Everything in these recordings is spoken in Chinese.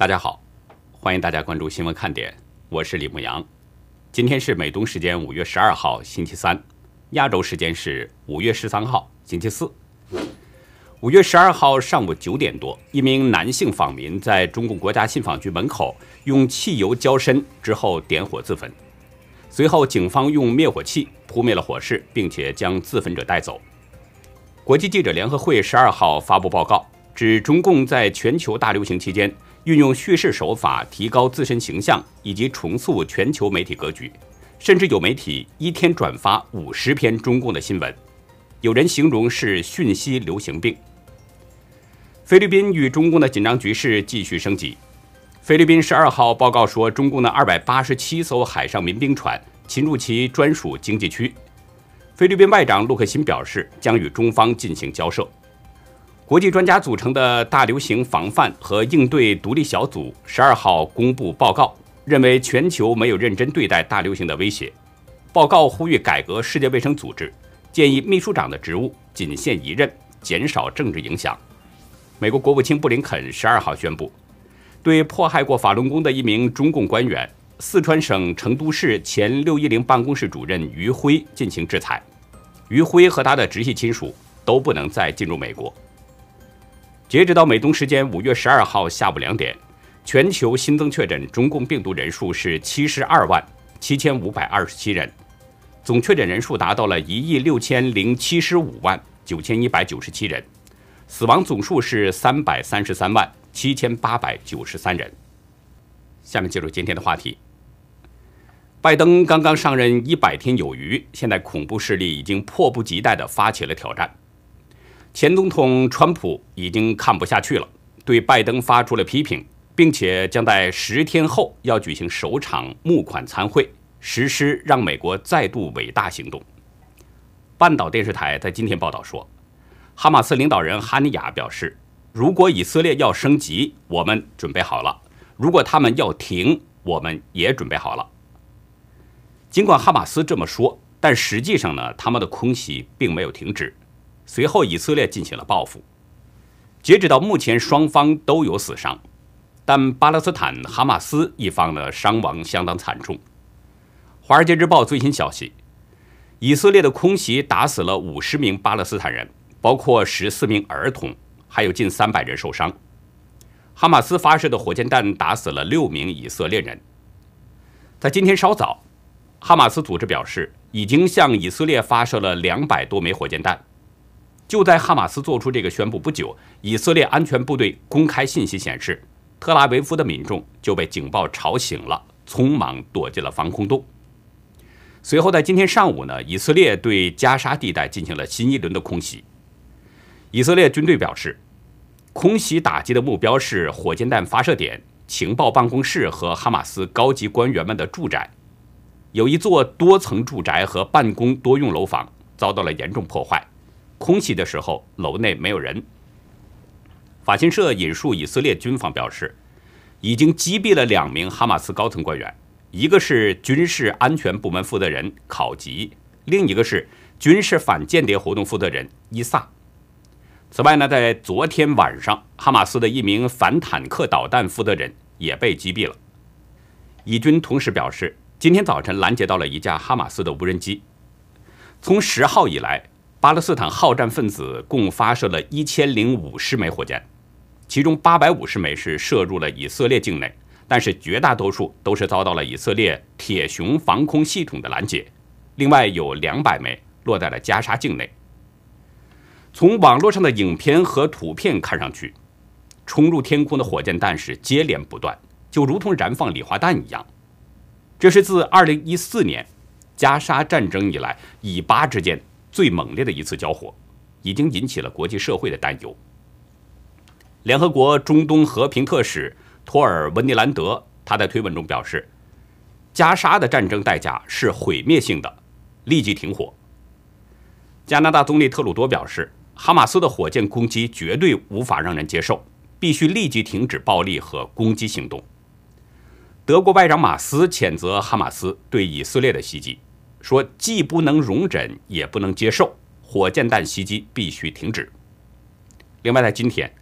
大家好，欢迎大家关注新闻看点，我是李牧阳。今天是美东时间五月十二号星期三，亚洲时间是五月十三号星期四。五月十二号上午九点多，一名男性访民在中共国家信访局门口用汽油浇身之后点火自焚，随后警方用灭火器扑灭了火势，并且将自焚者带走。国际记者联合会十二号发布报告，指中共在全球大流行期间。运用叙事手法提高自身形象，以及重塑全球媒体格局，甚至有媒体一天转发五十篇中共的新闻，有人形容是讯息流行病。菲律宾与中共的紧张局势继续升级。菲律宾十二号报告说，中共的二百八十七艘海上民兵船侵入其专属经济区。菲律宾外长陆克辛表示，将与中方进行交涉。国际专家组成的大流行防范和应对独立小组十二号公布报告，认为全球没有认真对待大流行的威胁。报告呼吁改革世界卫生组织，建议秘书长的职务仅限一任，减少政治影响。美国国务卿布林肯十二号宣布，对迫害过法轮功的一名中共官员、四川省成都市前六一零办公室主任于辉进行制裁。于辉和他的直系亲属都不能再进入美国。截止到美东时间五月十二号下午两点，全球新增确诊中共病毒人数是七十二万七千五百二十七人，总确诊人数达到了一亿六千零七十五万九千一百九十七人，死亡总数是三百三十三万七千八百九十三人。下面进入今天的话题。拜登刚刚上任一百天有余，现在恐怖势力已经迫不及待地发起了挑战。前总统川普已经看不下去了，对拜登发出了批评，并且将在十天后要举行首场募款参会，实施让美国再度伟大行动。半岛电视台在今天报道说，哈马斯领导人哈尼亚表示，如果以色列要升级，我们准备好了；如果他们要停，我们也准备好了。尽管哈马斯这么说，但实际上呢，他们的空袭并没有停止。随后，以色列进行了报复。截止到目前，双方都有死伤，但巴勒斯坦哈马斯一方呢，伤亡相当惨重。《华尔街日报》最新消息：以色列的空袭打死了五十名巴勒斯坦人，包括十四名儿童，还有近三百人受伤。哈马斯发射的火箭弹打死了六名以色列人。在今天稍早，哈马斯组织表示，已经向以色列发射了两百多枚火箭弹。就在哈马斯做出这个宣布不久，以色列安全部队公开信息显示，特拉维夫的民众就被警报吵醒了，匆忙躲进了防空洞。随后，在今天上午呢，以色列对加沙地带进行了新一轮的空袭。以色列军队表示，空袭打击的目标是火箭弹发射点、情报办公室和哈马斯高级官员们的住宅。有一座多层住宅和办公多用楼房遭到了严重破坏。空袭的时候，楼内没有人。法新社引述以色列军方表示，已经击毙了两名哈马斯高层官员，一个是军事安全部门负责人考吉，另一个是军事反间谍活动负责人伊萨。此外呢，在昨天晚上，哈马斯的一名反坦克导弹负责人也被击毙了。以军同时表示，今天早晨拦截到了一架哈马斯的无人机。从十号以来。巴勒斯坦好战分子共发射了一千零五十枚火箭，其中八百五十枚是射入了以色列境内，但是绝大多数都是遭到了以色列铁熊防空系统的拦截。另外有两百枚落在了加沙境内。从网络上的影片和图片看上去，冲入天空的火箭弹是接连不断，就如同燃放礼花弹一样。这是自二零一四年加沙战争以来以巴之间。最猛烈的一次交火，已经引起了国际社会的担忧。联合国中东和平特使托尔温尼兰德他在推文中表示：“加沙的战争代价是毁灭性的，立即停火。”加拿大总理特鲁多表示：“哈马斯的火箭攻击绝对无法让人接受，必须立即停止暴力和攻击行动。”德国外长马斯谴责哈马斯对以色列的袭击。说既不能容忍，也不能接受火箭弹袭击，必须停止。另外，在今天，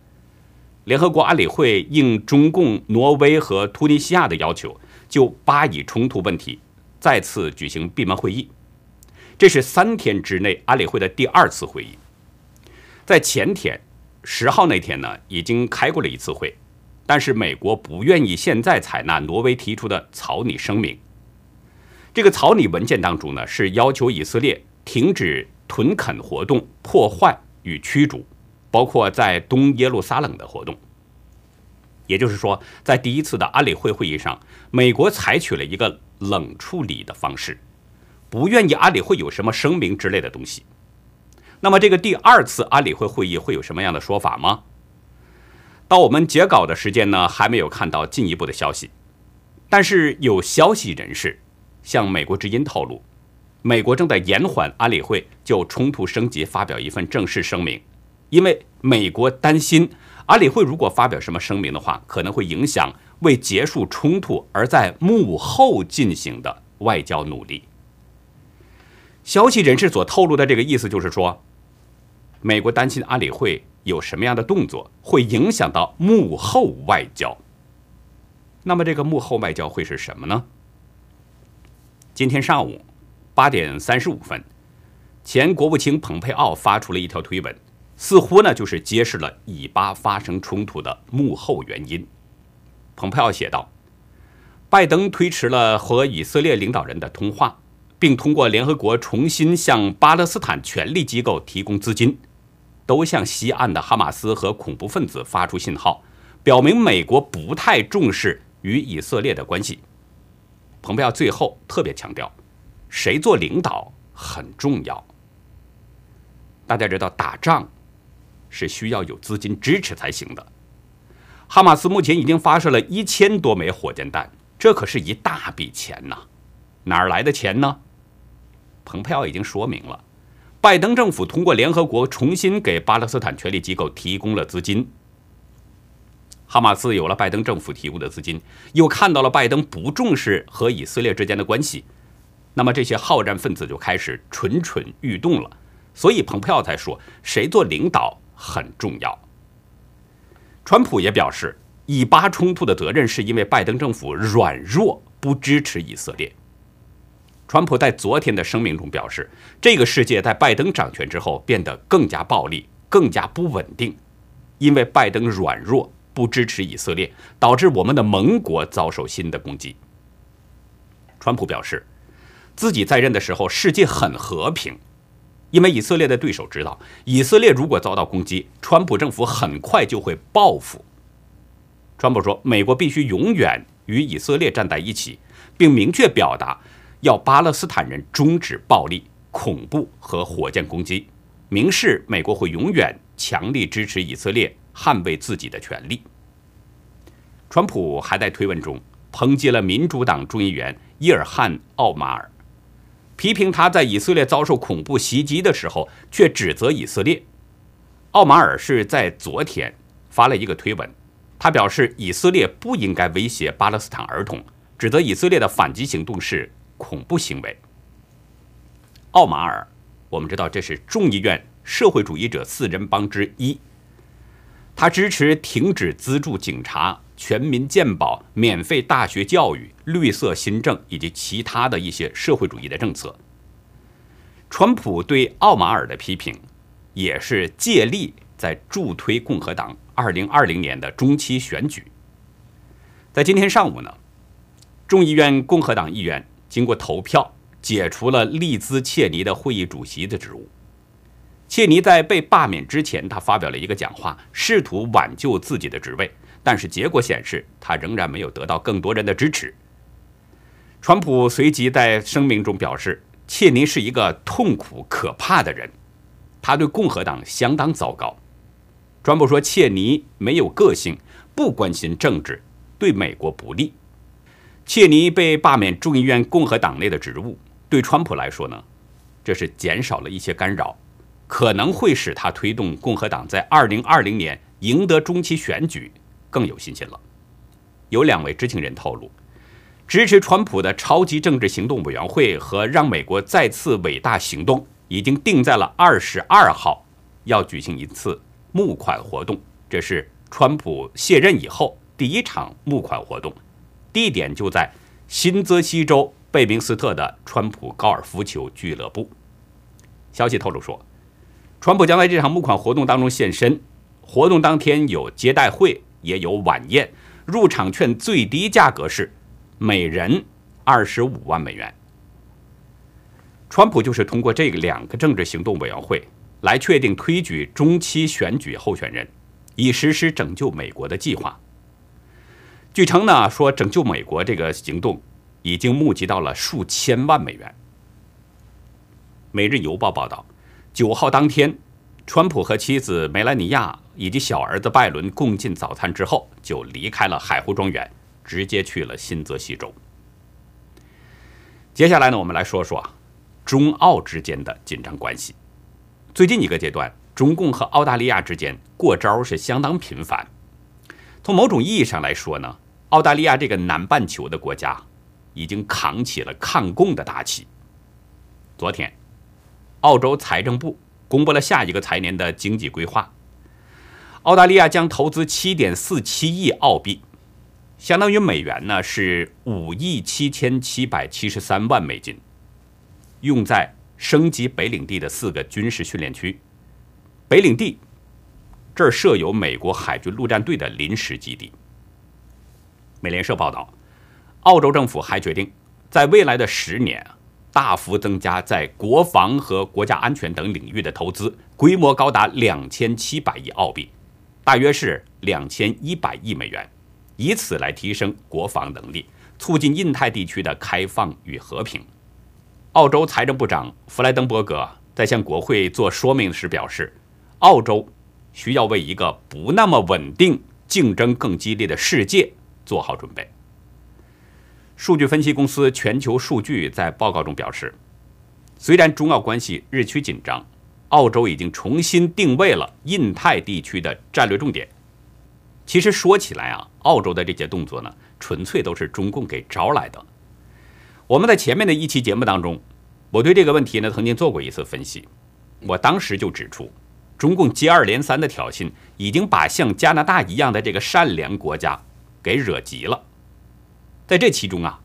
联合国安理会应中共、挪威和突尼西亚的要求，就巴以冲突问题再次举行闭门会议。这是三天之内安理会的第二次会议。在前天十号那天呢，已经开过了一次会，但是美国不愿意现在采纳挪威提出的草拟声明。这个草拟文件当中呢，是要求以色列停止屯垦活动、破坏与驱逐，包括在东耶路撒冷的活动。也就是说，在第一次的安理会会议上，美国采取了一个冷处理的方式。不愿意安理会有什么声明之类的东西，那么这个第二次安理会会议会有什么样的说法吗？到我们截稿的时间呢，还没有看到进一步的消息。但是有消息人士向美国之音透露，美国正在延缓安理会就冲突升级发表一份正式声明，因为美国担心安理会如果发表什么声明的话，可能会影响为结束冲突而在幕后进行的外交努力。消息人士所透露的这个意思就是说，美国担心安理会有什么样的动作会影响到幕后外交。那么这个幕后外交会是什么呢？今天上午八点三十五分，前国务卿蓬佩奥发出了一条推文，似乎呢就是揭示了以巴发生冲突的幕后原因。蓬佩奥写道：“拜登推迟了和以色列领导人的通话。”并通过联合国重新向巴勒斯坦权力机构提供资金，都向西岸的哈马斯和恐怖分子发出信号，表明美国不太重视与以色列的关系。蓬佩奥最后特别强调，谁做领导很重要。大家知道，打仗是需要有资金支持才行的。哈马斯目前已经发射了一千多枚火箭弹，这可是一大笔钱呐，哪儿来的钱呢？蓬佩奥已经说明了，拜登政府通过联合国重新给巴勒斯坦权力机构提供了资金。哈马斯有了拜登政府提供的资金，又看到了拜登不重视和以色列之间的关系，那么这些好战分子就开始蠢蠢欲动了。所以蓬佩奥才说，谁做领导很重要。川普也表示，以巴冲突的责任是因为拜登政府软弱，不支持以色列。川普在昨天的声明中表示，这个世界在拜登掌权之后变得更加暴力、更加不稳定，因为拜登软弱不支持以色列，导致我们的盟国遭受新的攻击。川普表示，自己在任的时候世界很和平，因为以色列的对手知道，以色列如果遭到攻击，川普政府很快就会报复。川普说，美国必须永远与以色列站在一起，并明确表达。要巴勒斯坦人终止暴力、恐怖和火箭攻击，明示美国会永远强力支持以色列捍卫自己的权利。川普还在推文中抨击了民主党众议员伊尔汉·奥马尔，批评他在以色列遭受恐怖袭击的时候却指责以色列。奥马尔是在昨天发了一个推文，他表示以色列不应该威胁巴勒斯坦儿童，指责以色列的反击行动是。恐怖行为。奥马尔，我们知道这是众议院社会主义者四人帮之一。他支持停止资助警察、全民健保、免费大学教育、绿色新政以及其他的一些社会主义的政策。川普对奥马尔的批评，也是借力在助推共和党二零二零年的中期选举。在今天上午呢，众议院共和党议员。经过投票，解除了利兹切尼的会议主席的职务。切尼在被罢免之前，他发表了一个讲话，试图挽救自己的职位，但是结果显示，他仍然没有得到更多人的支持。川普随即在声明中表示，切尼是一个痛苦可怕的人，他对共和党相当糟糕。川普说，切尼没有个性，不关心政治，对美国不利。切尼被罢免众议院共和党内的职务，对川普来说呢，这是减少了一些干扰，可能会使他推动共和党在二零二零年赢得中期选举更有信心了。有两位知情人透露，支持川普的超级政治行动委员会和让美国再次伟大行动已经定在了二十二号要举行一次募款活动，这是川普卸任以后第一场募款活动，地点就在新泽西州贝明斯特的川普高尔夫球俱乐部。消息透露说，川普将在这场募款活动当中现身。活动当天有接待会，也有晚宴，入场券最低价格是每人二十五万美元。川普就是通过这两个政治行动委员会来确定推举中期选举候选人，以实施拯救美国的计划。据称呢，说拯救美国这个行动已经募集到了数千万美元。每日邮报报道，九号当天，川普和妻子梅兰妮亚。以及小儿子拜伦共进早餐之后，就离开了海湖庄园，直接去了新泽西州。接下来呢，我们来说说中澳之间的紧张关系。最近一个阶段，中共和澳大利亚之间过招是相当频繁。从某种意义上来说呢，澳大利亚这个南半球的国家已经扛起了抗共的大旗。昨天，澳洲财政部公布了下一个财年的经济规划。澳大利亚将投资七点四七亿澳币，相当于美元呢是五亿七千七百七十三万美金，用在升级北领地的四个军事训练区。北领地这儿设有美国海军陆战队的临时基地。美联社报道，澳洲政府还决定在未来的十年大幅增加在国防和国家安全等领域的投资，规模高达两千七百亿澳币。大约是两千一百亿美元，以此来提升国防能力，促进印太地区的开放与和平。澳洲财政部长弗莱登伯格在向国会做说明时表示，澳洲需要为一个不那么稳定、竞争更激烈的世界做好准备。数据分析公司全球数据在报告中表示，虽然中澳关系日趋紧张。澳洲已经重新定位了印太地区的战略重点。其实说起来啊，澳洲的这些动作呢，纯粹都是中共给招来的。我们在前面的一期节目当中，我对这个问题呢曾经做过一次分析。我当时就指出，中共接二连三的挑衅，已经把像加拿大一样的这个善良国家给惹急了。在这其中啊，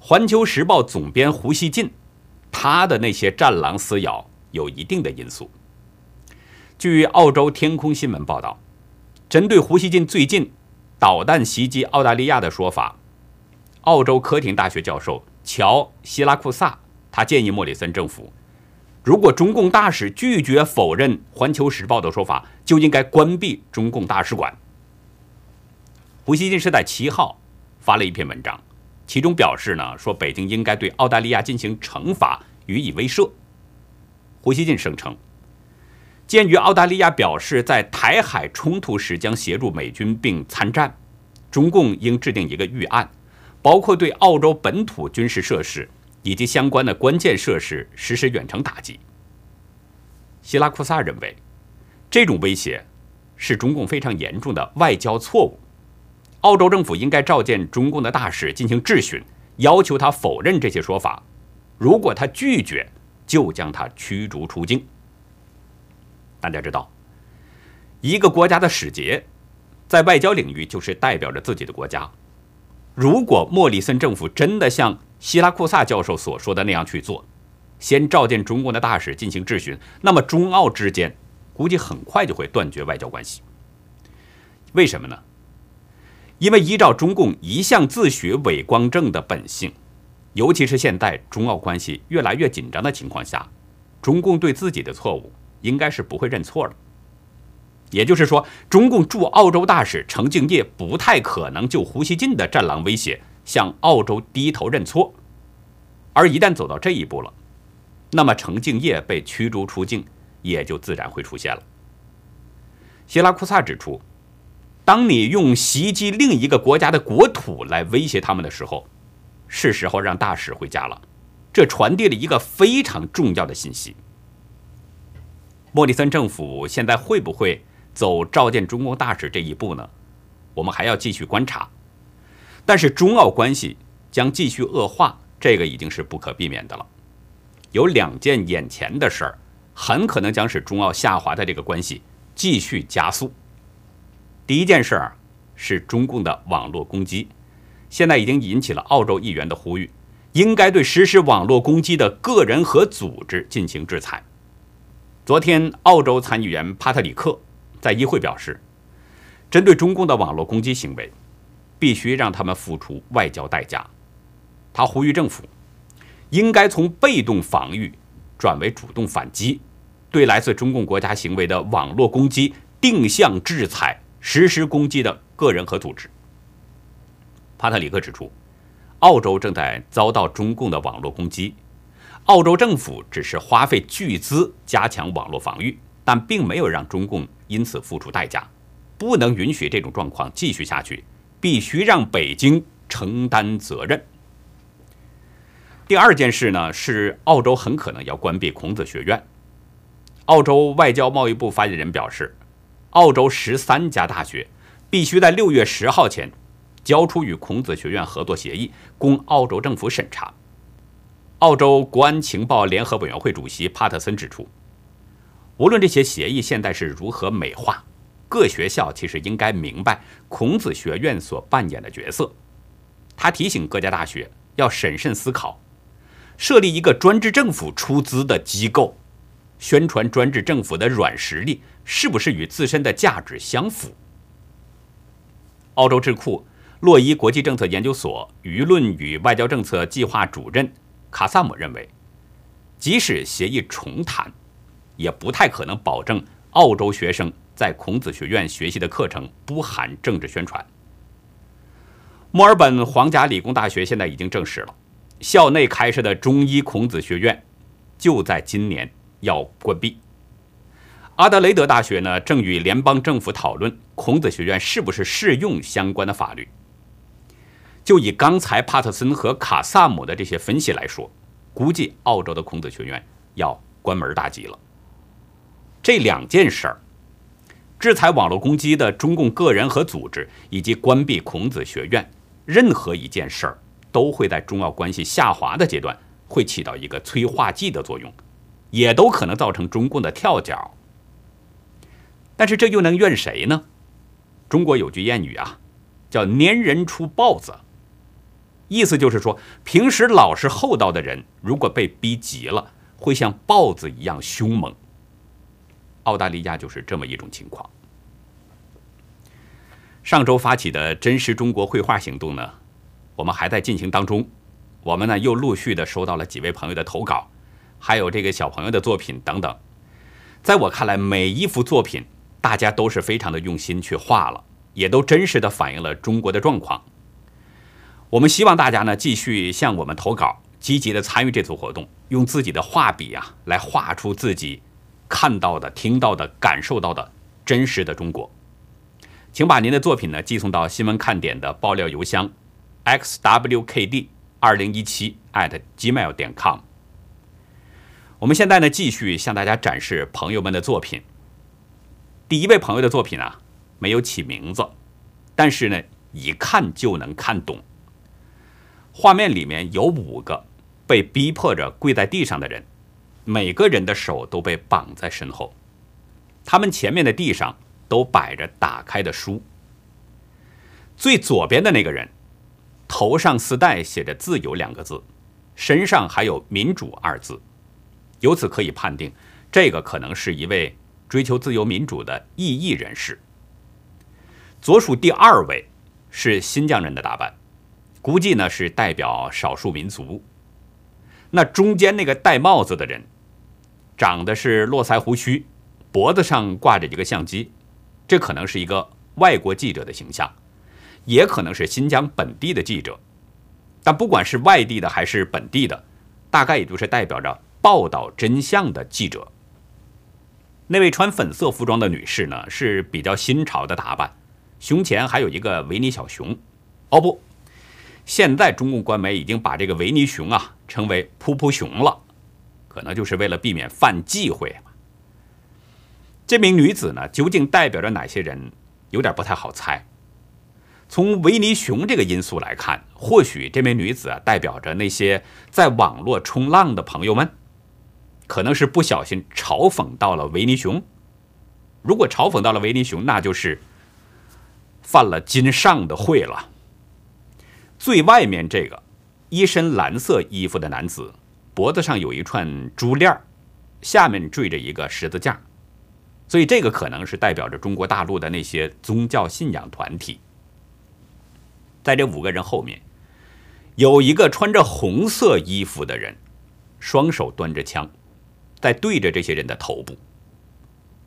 《环球时报》总编胡锡进，他的那些战狼撕咬。有一定的因素。据澳洲天空新闻报道，针对胡锡进最近导弹袭击澳大利亚的说法，澳洲科廷大学教授乔·希拉库萨他建议莫里森政府，如果中共大使拒绝否认《环球时报》的说法，就应该关闭中共大使馆。胡锡进是在七号发了一篇文章，其中表示呢，说北京应该对澳大利亚进行惩罚，予以威慑。胡锡进声称，鉴于澳大利亚表示在台海冲突时将协助美军并参战，中共应制定一个预案，包括对澳洲本土军事设施以及相关的关键设施实施远程打击。希拉库萨认为，这种威胁是中共非常严重的外交错误，澳洲政府应该召见中共的大使进行质询，要求他否认这些说法。如果他拒绝，就将他驱逐出境。大家知道，一个国家的使节在外交领域就是代表着自己的国家。如果莫里森政府真的像希拉库萨教授所说的那样去做，先召见中共的大使进行质询，那么中澳之间估计很快就会断绝外交关系。为什么呢？因为依照中共一向自诩伟光正的本性。尤其是现在中澳关系越来越紧张的情况下，中共对自己的错误应该是不会认错了。也就是说，中共驻澳洲大使程敬业不太可能就胡锡进的战狼威胁向澳洲低头认错。而一旦走到这一步了，那么程敬业被驱逐出境也就自然会出现了。希拉库萨指出，当你用袭击另一个国家的国土来威胁他们的时候，是时候让大使回家了，这传递了一个非常重要的信息。莫里森政府现在会不会走召见中共大使这一步呢？我们还要继续观察。但是中澳关系将继续恶化，这个已经是不可避免的了。有两件眼前的事儿，很可能将使中澳下滑的这个关系继续加速。第一件事儿是中共的网络攻击，现在已经引起了澳洲议员的呼吁，应该对实施网络攻击的个人和组织进行制裁。昨天，澳洲参议员帕特里克在议会表示，针对中共的网络攻击行为，必须让他们付出外交代价。他呼吁政府应该从被动防御转为主动反击，对来自中共国家行为的网络攻击定向制裁，实施攻击的个人和组织。帕特里克指出，澳洲正在遭到中共的网络攻击。澳洲政府只是花费巨资加强网络防御，但并没有让中共因此付出代价。不能允许这种状况继续下去，必须让北京承担责任。第二件事呢，是澳洲很可能要关闭孔子学院。澳洲外交贸易部发言人表示，澳洲十三家大学必须在六月十号前交出与孔子学院合作协议，供澳洲政府审查。澳洲国安情报联合委员会主席帕特森指出，无论这些协议现在是如何美化，各学校其实应该明白孔子学院所扮演的角色。他提醒各家大学要审慎思考，设立一个专制政府出资的机构，宣传专制政府的软实力是不是与自身的价值相符？澳洲智库洛伊国际政策研究所舆论与外交政策计划主任。卡萨姆认为，即使协议重谈，也不太可能保证澳洲学生在孔子学院学习的课程不含政治宣传。墨尔本皇家理工大学现在已经证实了，校内开设的中医孔子学院就在今年要关闭。阿德雷德大学呢，正与联邦政府讨论孔子学院是不是适用相关的法律。就以刚才帕特森和卡萨姆的这些分析来说，估计澳洲的孔子学院要关门大吉了。这两件事儿，制裁网络攻击的中共个人和组织，以及关闭孔子学院，任何一件事儿都会在中澳关系下滑的阶段会起到一个催化剂的作用，也都可能造成中共的跳脚。但是这又能怨谁呢？中国有句谚语啊，叫“粘人出豹子”。意思就是说，平时老实厚道的人，如果被逼急了，会像豹子一样凶猛。澳大利亚就是这么一种情况。上周发起的真实中国绘画行动呢，我们还在进行当中。我们呢又陆续的收到了几位朋友的投稿，还有这个小朋友的作品等等。在我看来，每一幅作品，大家都是非常的用心去画了，也都真实的反映了中国的状况。我们希望大家呢继续向我们投稿，积极的参与这次活动，用自己的画笔啊来画出自己看到的、听到的、感受到的真实的中国。请把您的作品呢寄送到新闻看点的爆料邮箱 xwkd 二零一七 at gmail 点 com。我们现在呢继续向大家展示朋友们的作品。第一位朋友的作品啊没有起名字，但是呢一看就能看懂。画面里面有五个被逼迫着跪在地上的人，每个人的手都被绑在身后，他们前面的地上都摆着打开的书。最左边的那个人，头上丝带写着“自由”两个字，身上还有“民主”二字，由此可以判定，这个可能是一位追求自由民主的异议人士。左数第二位是新疆人的打扮。估计呢是代表少数民族。那中间那个戴帽子的人，长的是络腮胡须，脖子上挂着一个相机，这可能是一个外国记者的形象，也可能是新疆本地的记者。但不管是外地的还是本地的，大概也就是代表着报道真相的记者。那位穿粉色服装的女士呢，是比较新潮的打扮，胸前还有一个维尼小熊。哦不。现在中共官媒已经把这个维尼熊啊称为“噗噗熊”了，可能就是为了避免犯忌讳。这名女子呢，究竟代表着哪些人，有点不太好猜。从维尼熊这个因素来看，或许这名女子啊代表着那些在网络冲浪的朋友们，可能是不小心嘲讽到了维尼熊。如果嘲讽到了维尼熊，那就是犯了金上的讳了。最外面这个一身蓝色衣服的男子，脖子上有一串珠链下面缀着一个十字架，所以这个可能是代表着中国大陆的那些宗教信仰团体。在这五个人后面，有一个穿着红色衣服的人，双手端着枪，在对着这些人的头部。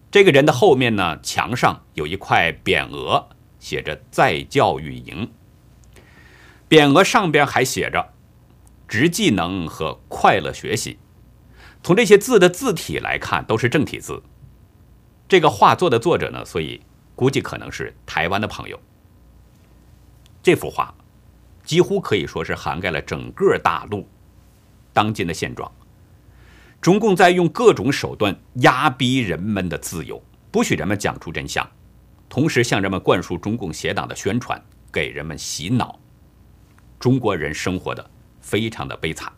这个人的后面呢，墙上有一块匾额，写着“在教育营”。匾额上边还写着“职技能”和“快乐学习”。从这些字的字体来看，都是正体字。这个画作的作者呢，所以估计可能是台湾的朋友。这幅画几乎可以说是涵盖了整个大陆当今的现状。中共在用各种手段压逼人们的自由，不许人们讲出真相，同时向人们灌输中共邪党的宣传，给人们洗脑。中国人生活的非常的悲惨。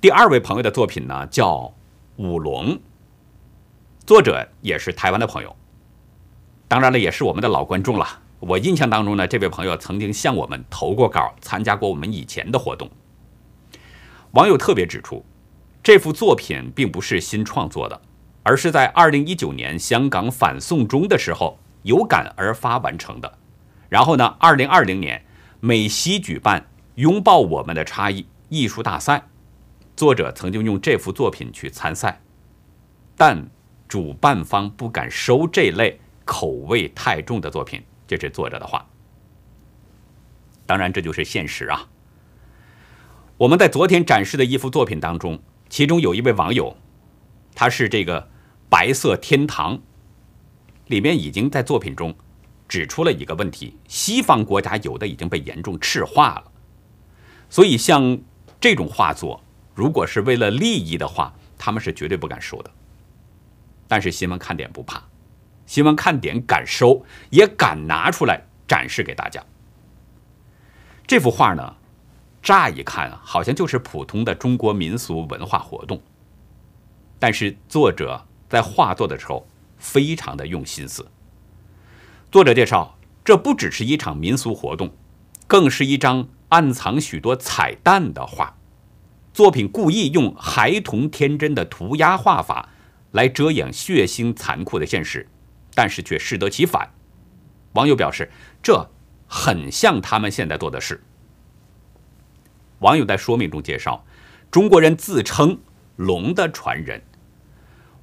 第二位朋友的作品呢，叫《舞龙》，作者也是台湾的朋友，当然了，也是我们的老观众了。我印象当中呢，这位朋友曾经向我们投过稿，参加过我们以前的活动。网友特别指出，这幅作品并不是新创作的，而是在二零一九年香港反送中的时候有感而发完成的。然后呢，二零二零年美西举办“拥抱我们的差异”艺术大赛，作者曾经用这幅作品去参赛，但主办方不敢收这类口味太重的作品，这是作者的话。当然，这就是现实啊。我们在昨天展示的一幅作品当中，其中有一位网友，他是这个白色天堂，里面已经在作品中指出了一个问题：西方国家有的已经被严重赤化了，所以像这种画作，如果是为了利益的话，他们是绝对不敢收的。但是新闻看点不怕，新闻看点敢收，也敢拿出来展示给大家。这幅画呢？乍一看，好像就是普通的中国民俗文化活动。但是作者在画作的时候非常的用心思。作者介绍，这不只是一场民俗活动，更是一张暗藏许多彩蛋的画。作品故意用孩童天真的涂鸦画法来遮掩血腥残酷的现实，但是却适得其反。网友表示，这很像他们现在做的事。网友在说明中介绍，中国人自称龙的传人，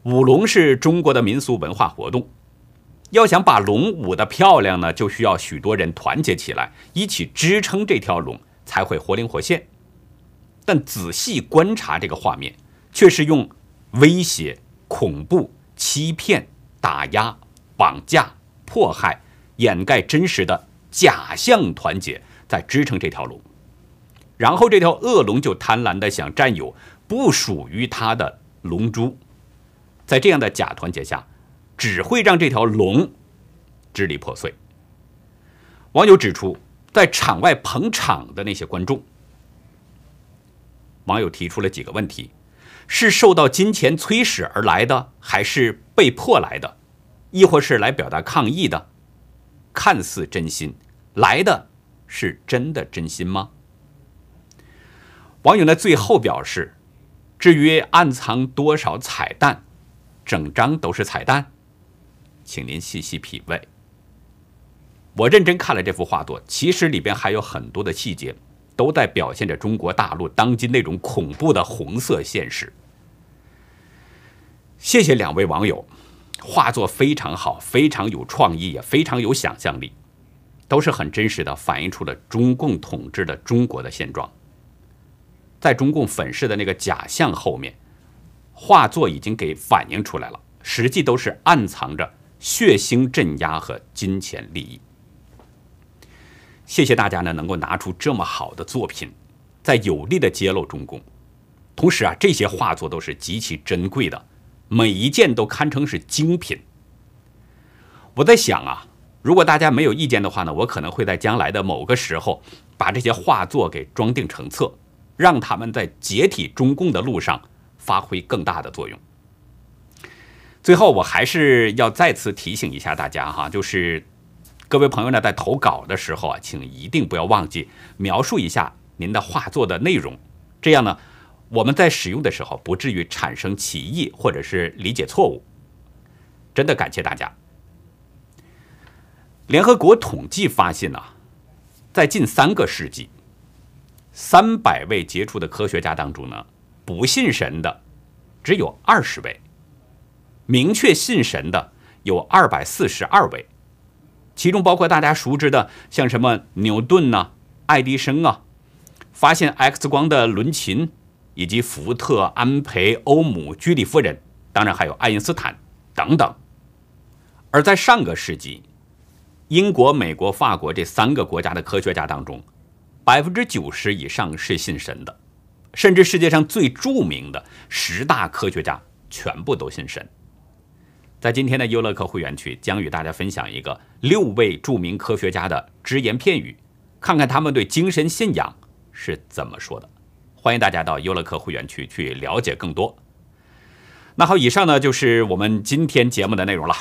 舞龙是中国的民俗文化活动。要想把龙舞得漂亮呢，就需要许多人团结起来，一起支撑这条龙，才会活灵活现。但仔细观察这个画面，却是用威胁、恐怖、欺骗、打压、绑架、迫害掩盖真实的假象团结，在支撑这条龙。然后这条恶龙就贪婪的想占有不属于它的龙珠，在这样的假团结下，只会让这条龙支离破碎。网友指出，在场外捧场的那些观众，网友提出了几个问题：是受到金钱催使而来的，还是被迫来的，亦或是来表达抗议的？看似真心，来的是真的真心吗？网友呢最后表示：“至于暗藏多少彩蛋，整张都是彩蛋，请您细细品味。”我认真看了这幅画作，其实里边还有很多的细节，都在表现着中国大陆当今那种恐怖的红色现实。谢谢两位网友，画作非常好，非常有创意，也非常有想象力，都是很真实的反映出了中共统治的中国的现状。在中共粉饰的那个假象后面，画作已经给反映出来了，实际都是暗藏着血腥镇压和金钱利益。谢谢大家呢，能够拿出这么好的作品，在有力的揭露中共。同时啊，这些画作都是极其珍贵的，每一件都堪称是精品。我在想啊，如果大家没有意见的话呢，我可能会在将来的某个时候，把这些画作给装订成册。让他们在解体中共的路上发挥更大的作用。最后，我还是要再次提醒一下大家哈，就是各位朋友呢，在投稿的时候啊，请一定不要忘记描述一下您的画作的内容，这样呢，我们在使用的时候不至于产生歧义或者是理解错误。真的感谢大家。联合国统计发现呢，在近三个世纪，三百位杰出的科学家当中呢，不信神的只有二十位，明确信神的有二百四十二位，其中包括大家熟知的像什么牛顿呐、爱迪生啊，发现 X 光的伦琴，以及福特、安培、欧姆、居里夫人，当然还有爱因斯坦等等。而在上个世纪，英国、美国、法国这三个国家的科学家当中，百分之九十以上是信神的，甚至世界上最著名的十大科学家全部都信神。在今天的优乐客会员区，将与大家分享一个六位著名科学家的只言片语，看看他们对精神信仰是怎么说的。欢迎大家到优乐客会员区去了解更多。那好，以上呢就是我们今天节目的内容了。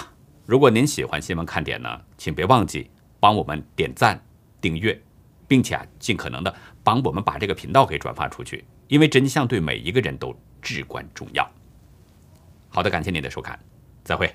如果您喜欢新闻看点呢，请别忘记帮我们点赞、订阅，并且啊，尽可能的帮我们把这个频道给转发出去，因为真相对每一个人都至关重要。好的，感谢您的收看，再会。